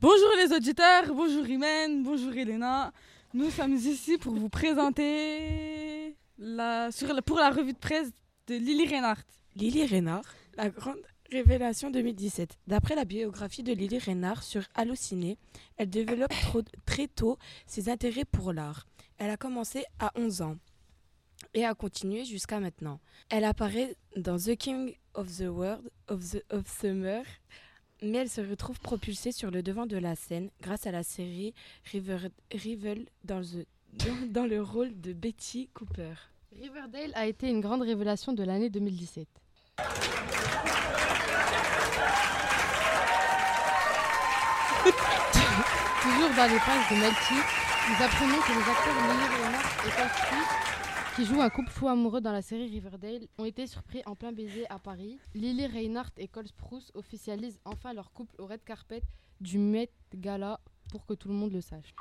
Bonjour les auditeurs, bonjour Imen, bonjour Elena. Nous sommes ici pour vous présenter pour la revue de presse de Lily Reinhardt. Lily Reinhardt, la grande révélation 2017. D'après la biographie de Lily Reinhardt sur Allociné, elle développe très tôt ses intérêts pour l'art. Elle a commencé à 11 ans et a continué jusqu'à maintenant. Elle apparaît dans The King of the World of, the, of Summer, mais elle se retrouve propulsée sur le devant de la scène grâce à la série River, Rival dans, dans- le rôle de Betty Cooper. Riverdale a été une grande révélation de l'année 2017. Toujours dans les pages de Melty, nous apprenons que les acteurs Lily Reinhardt et Spruce, qui jouent un couple fou amoureux dans la série Riverdale, ont été surpris en plein baiser à Paris. Lily Reinhardt et Cole Sprouse officialisent enfin leur couple au red carpet du Met Gala pour que tout le monde le sache.